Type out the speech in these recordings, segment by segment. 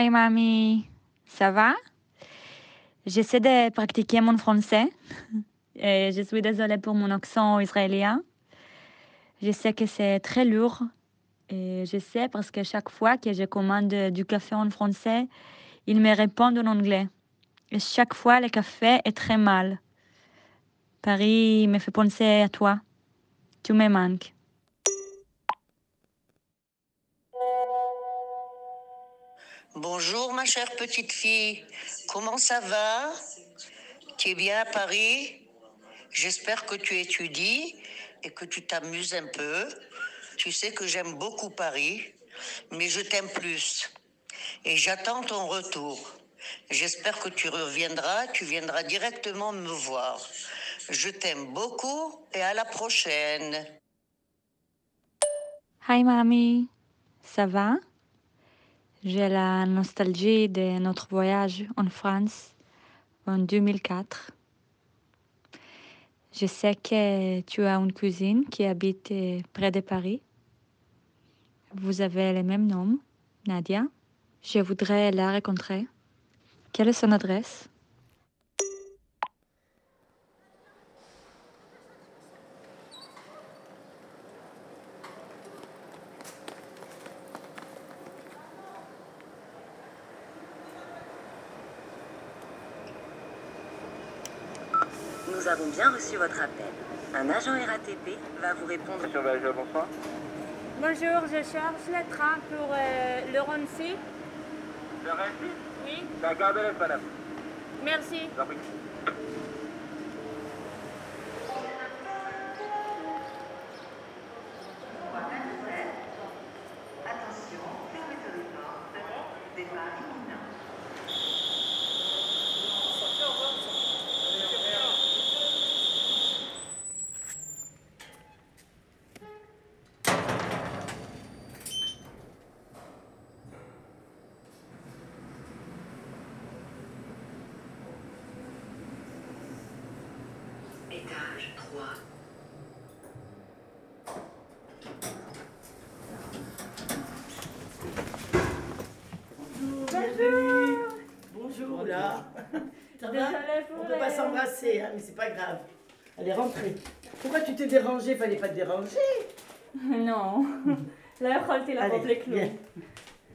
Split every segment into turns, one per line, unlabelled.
Hi mamie, ça va? J'essaie de pratiquer mon français. Et je suis désolée pour mon accent israélien. Je sais que c'est très lourd. Et je sais parce que chaque fois que je commande du café en français, ils me répondent en anglais. Et chaque fois, le café est très mal. Paris me fait penser à toi. Tu me manques.
Bonjour ma chère petite fille, comment ça va? Tu es bien à Paris? J'espère que tu étudies et que tu t'amuses un peu. Tu sais que j'aime beaucoup Paris, mais je t'aime plus. Et j'attends ton retour. J'espère que tu reviendras, tu viendras directement me voir. Je t'aime beaucoup et à la prochaine.
Hi mamie, ça va? J'ai la nostalgie de notre voyage en France en 2004. Je sais que tu as une cousine qui habite près de Paris. Vous avez le même nom, Nadia. Je voudrais la rencontrer. Quelle est son adresse?
Nous avons bien reçu votre appel. Un agent RATP va vous répondre.
Monsieur Valjean, bonsoir.
Bonjour, je cherche le train pour euh, le Roncy.
Le
Oui,
La gare de l'Est, madame.
merci.
étage 3.
Bonjour. Bonjour. Bonjour.
Là. Va?
On peut pas s'embrasser, hein, mais c'est pas grave. Allez, rentrez. Pourquoi tu t'es dérangée? Fallait pas te déranger.
Non. La rolle, t'es
la
robe les
clous.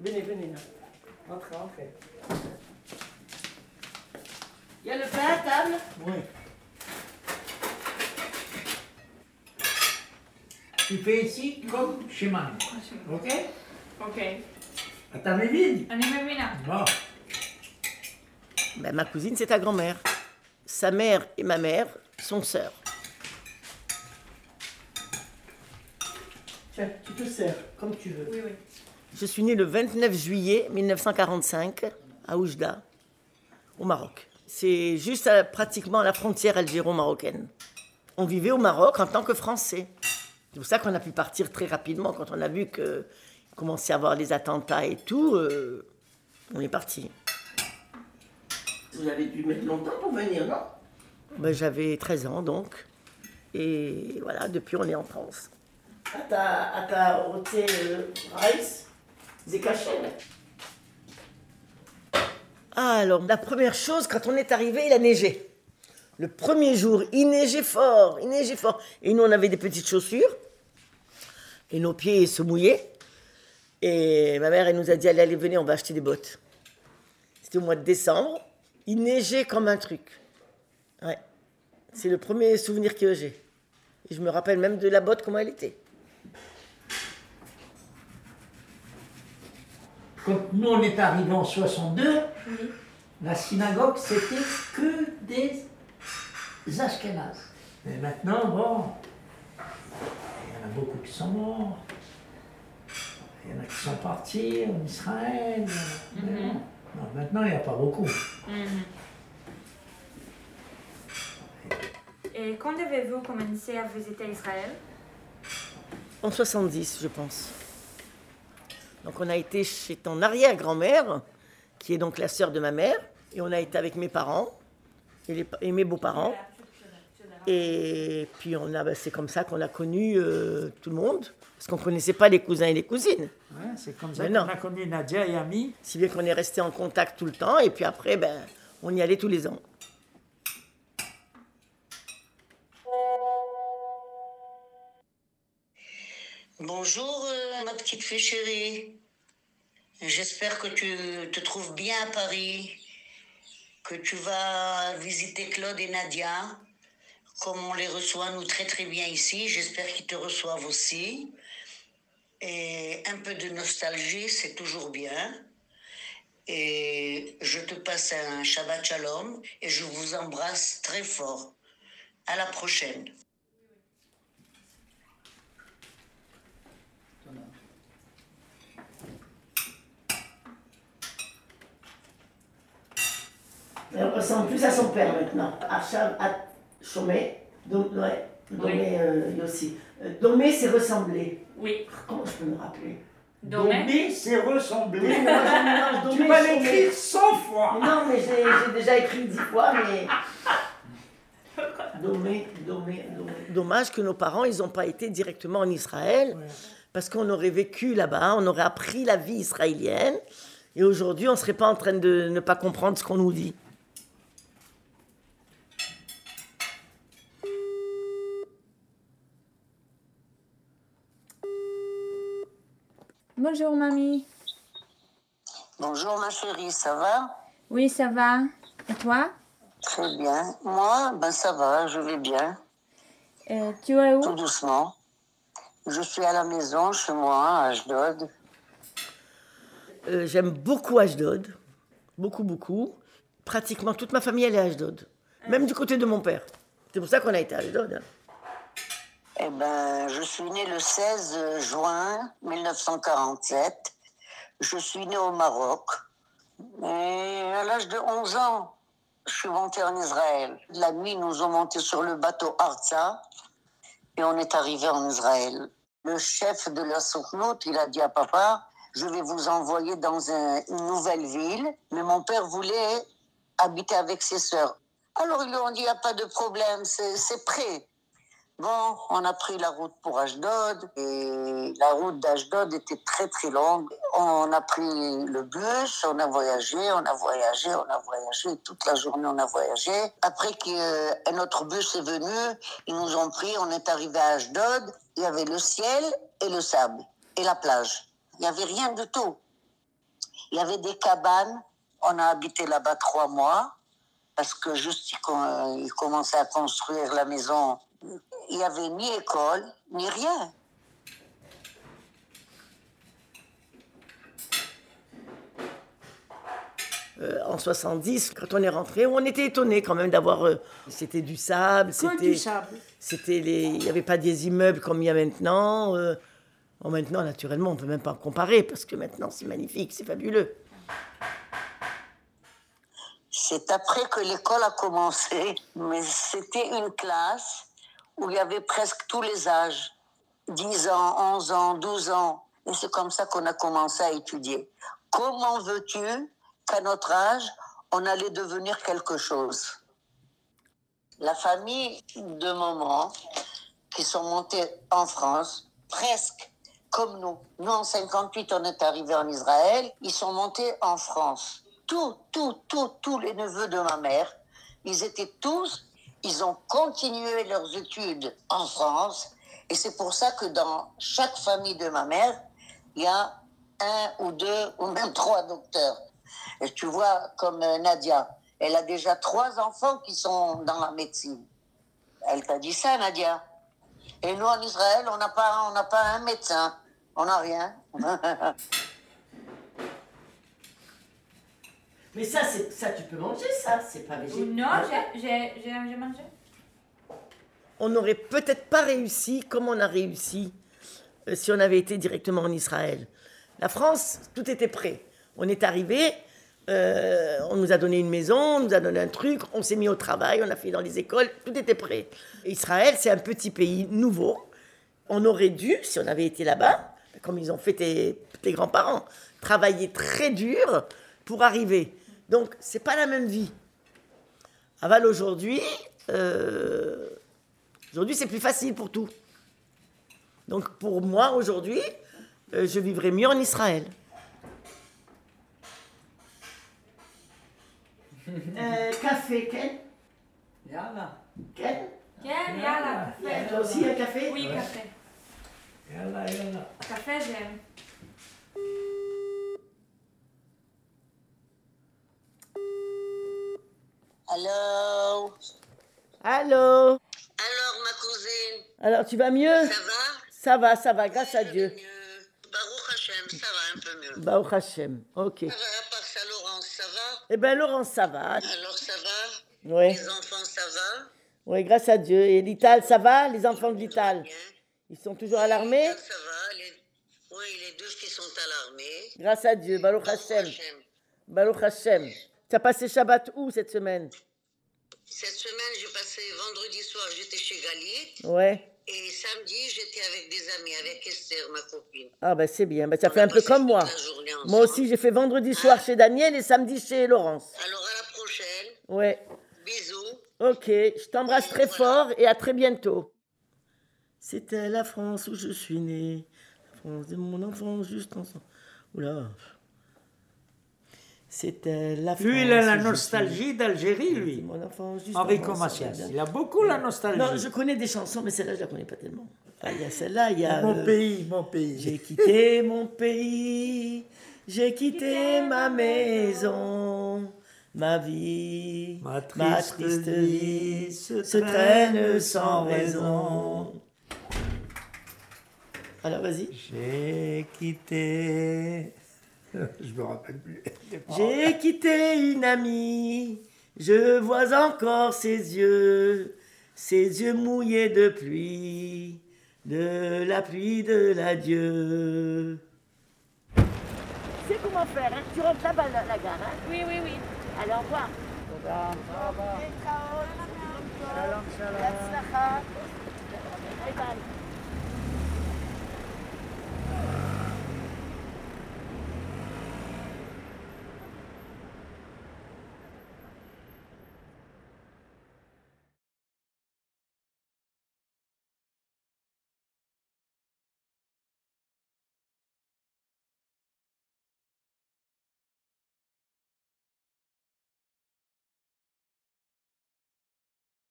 Venez, venez. Là. Entrez, entrez. Il y a le pain à table? Oui.
tu fais ici comme chez maman. Ok?
Ok.
Attends, mais
vide. On est là.
Bon.
Ben, ma cousine, c'est ta grand-mère. Sa mère et ma mère sont sœurs.
Tiens, tu te sers comme tu veux.
Oui, oui.
Je suis née le 29 juillet 1945 à Oujda, au Maroc. C'est juste à, pratiquement à la frontière algéro-marocaine. On vivait au Maroc en tant que Français. C'est pour ça qu'on a pu partir très rapidement quand on a vu que commençait à avoir les attentats et tout. euh, on est parti.
Vous avez dû mettre longtemps pour venir, non?
Ben, J'avais 13 ans donc. Et voilà, depuis on est en France.
À ta, à ta hôtel euh, Rice,
alors, la première chose, quand on est arrivé, il a neigé. Le premier jour, il neigeait fort, il neigeait fort. Et nous, on avait des petites chaussures. Et nos pieds se mouillaient. Et ma mère, elle nous a dit, allez, allez, venez, on va acheter des bottes. C'était au mois de décembre. Il neigeait comme un truc. Ouais. C'est le premier souvenir que j'ai. Et je me rappelle même de la botte, comment elle était.
Quand nous on est arrivés en 62, la synagogue c'était que des Ashkénazes. Mais maintenant, bon, il y en a beaucoup qui sont morts. Il y en a qui sont partis en Israël. bon. Non, maintenant, il n'y a pas beaucoup.
Et quand avez-vous commencé à visiter Israël?
En 70, je pense. Donc on a été chez ton arrière-grand-mère, qui est donc la sœur de ma mère, et on a été avec mes parents et, les pa- et mes beaux-parents.
Et puis on a, bah, c'est comme ça qu'on a connu euh, tout le monde, parce qu'on connaissait pas les cousins et les cousines.
Ouais, c'est comme ça qu'on a connu Nadia et Ami.
Si bien qu'on est resté en contact tout le temps, et puis après, ben, on y allait tous les ans.
Bonjour, euh, ma petite fille chérie. J'espère que tu te trouves bien à Paris, que tu vas visiter Claude et Nadia, comme on les reçoit nous très très bien ici. J'espère qu'ils te reçoivent aussi. Et un peu de nostalgie, c'est toujours bien. Et je te passe un Shabbat Shalom et je vous embrasse très fort. À la prochaine.
Elle ressemble plus à son père maintenant. Chomé, ouais, Domé euh, Yossi. Euh, Domé, c'est ressembler.
Oui.
Comment je peux me rappeler
Domaine.
c'est.
Oui, je mélange
tu
Domé
vas l'écrire 100 fois.
Mais Non, mais j'ai déjà écrit dix fois, mais. Domé, Domé, Domé. Dommage que nos parents, ils n'ont pas été directement en Israël, parce qu'on aurait vécu là-bas, on aurait appris la vie israélienne, et aujourd'hui, on ne serait pas en train de ne pas comprendre ce qu'on nous dit.
Bonjour, mamie.
Bonjour ma chérie, ça va?
Oui, ça va. Et toi?
Très bien. Moi, ben ça va, je vais bien,
Euh, Tu es où?
Tout doucement. Je suis à la maison, chez moi, à Ashdod.
Euh, J'aime beaucoup Ashdod, beaucoup, beaucoup. Pratiquement toute ma famille, elle est à Ashdod, même du côté de mon père. C'est pour ça qu'on a été à Ashdod. hein.
Eh ben, je suis née le 16 juin 1947. Je suis née au Maroc. Et à l'âge de 11 ans, je suis montée en Israël. La nuit, nous ont monté sur le bateau Arza et on est arrivé en Israël. Le chef de la Souknout, il a dit à papa, je vais vous envoyer dans un- une nouvelle ville. Mais mon père voulait habiter avec ses sœurs. Alors ils lui ont dit, il n'y a pas de problème, c'est prêt. Bon, on a pris la route pour Ashdod et la route d'Ashdod était très très longue. On a pris le bus, on a voyagé, on a voyagé, on a voyagé, toute la journée on a voyagé. Après qu'un autre bus est venu, ils nous ont pris, on est arrivé à Ashdod, il y avait le ciel et le sable et la plage. Il n'y avait rien du tout. Il y avait des cabanes, on a habité là-bas trois mois parce que juste ils com- ils commençaient à construire la maison il n'y avait ni école, ni rien.
Euh, en 70, quand on est rentré, on était étonnés quand même d'avoir. euh, c'était du sable, c'était.
du sable.
C'était les. Il n'y avait pas des immeubles comme il y a maintenant. euh. Bon, maintenant, naturellement, on ne peut même pas comparer parce que maintenant, c'est magnifique, c'est fabuleux.
C'est après que l'école a commencé, mais c'était une classe où il y avait presque tous les âges. 10 ans, 11 ans, 12 ans. Et c'est comme ça qu'on a commencé à étudier. Comment veux-tu qu'à notre âge, on allait devenir quelque chose? La famille de moments qui sont montés en France, presque comme nous. Nous, en 58, on est arrivés en Israël. Ils sont montés en France. Tous, tous, tous, tous les neveux de ma mère, ils étaient tous, ils ont continué leurs études en France. Et c'est pour ça que dans chaque famille de ma mère, il y a un ou deux ou même trois docteurs. Et tu vois, comme euh, Nadia, elle a déjà trois enfants qui sont dans la médecine. Elle t'a dit ça, Nadia. Et nous, en Israël, on n'a pas, pas un médecin. On n'a rien.
Mais ça, c'est ça, tu peux manger ça, c'est pas végétal.
Non, j'ai- j'ai j'ai- j'ai mangé.
On n'aurait peut-être pas réussi comme on a réussi euh, si on avait été directement en Israël. La France, tout était prêt. On est arrivé, euh, on nous a donné une maison, on nous a donné un truc, on s'est mis au travail, on a fait dans les écoles, tout était prêt. Israël, c'est un petit pays nouveau. On aurait dû, si on avait été là-bas, comme ils ont fait tes, tes grands-parents, travailler très dur pour arriver. Donc, c'est pas la même vie. Aval aujourd'hui, euh, aujourd'hui c'est plus facile pour tout. Donc, pour moi aujourd'hui, euh, je vivrai mieux en Israël. Euh, café, Ken
Yala.
Ken
Ken, yalla.
Toi aussi, un café?
Oui, café.
Yalla, yalla.
Café, j'aime.
Allô?
Allô?
Alors, ma cousine,
Alors, tu vas mieux?
Ça va?
Ça va, ça va, grâce à Dieu.
mieux. Baruch Hashem, ça va un peu mieux.
Baruch Hashem, ok.
Ça va, à part ça, Laurence, ça va?
Eh ben, Laurence, ça va.
Alors, ça va?
Oui,
Les enfants, ça va?
Oui, grâce à Dieu. Et l'Ital, ça va? Les enfants de l'Ital
Bien.
Ils sont toujours à l'armée?
Ça va les... Oui, les deux filles sont à l'armée.
Grâce à Dieu, Baruch
Baruch
Hashem.
Hashem.
Baruch Hashem. Tu as passé Shabbat où cette semaine?
Cette semaine, j'ai passé vendredi soir, j'étais chez Galit.
Ouais.
Et samedi, j'étais avec des amis, avec Esther, ma copine.
Ah ben c'est bien, ben, ça
On
fait un peu comme moi. Moi aussi j'ai fait vendredi soir chez Daniel et samedi chez Laurence.
Alors, à la prochaine.
Ouais.
Bisous.
Ok, je t'embrasse très fort et à très bientôt. C'était la France où je suis né. La France de mon enfance juste ensemble. Oula. C'était la France.
Lui, il a la
suis
nostalgie d'Algérie, lui.
Mon enfance.
Macias. Il a beaucoup la nostalgie.
Non, je connais des chansons, mais celle-là, je la connais pas tellement. Ah, Il y a celle-là, il y a.
Mon
euh,
pays, mon pays.
J'ai quitté mon pays, j'ai quitté ma maison, ma vie,
Ma triste vie se
se traîne sans raison. Alors vas-y.
J'ai quitté. Je me rappelle plus.
J'ai quitté une amie, je vois encore ses yeux, ses yeux mouillés de pluie, de la pluie de l'adieu. C'est comment faire, hein? Tu rentres là-bas, la, la gare, hein?
Oui, oui, oui.
Allez, au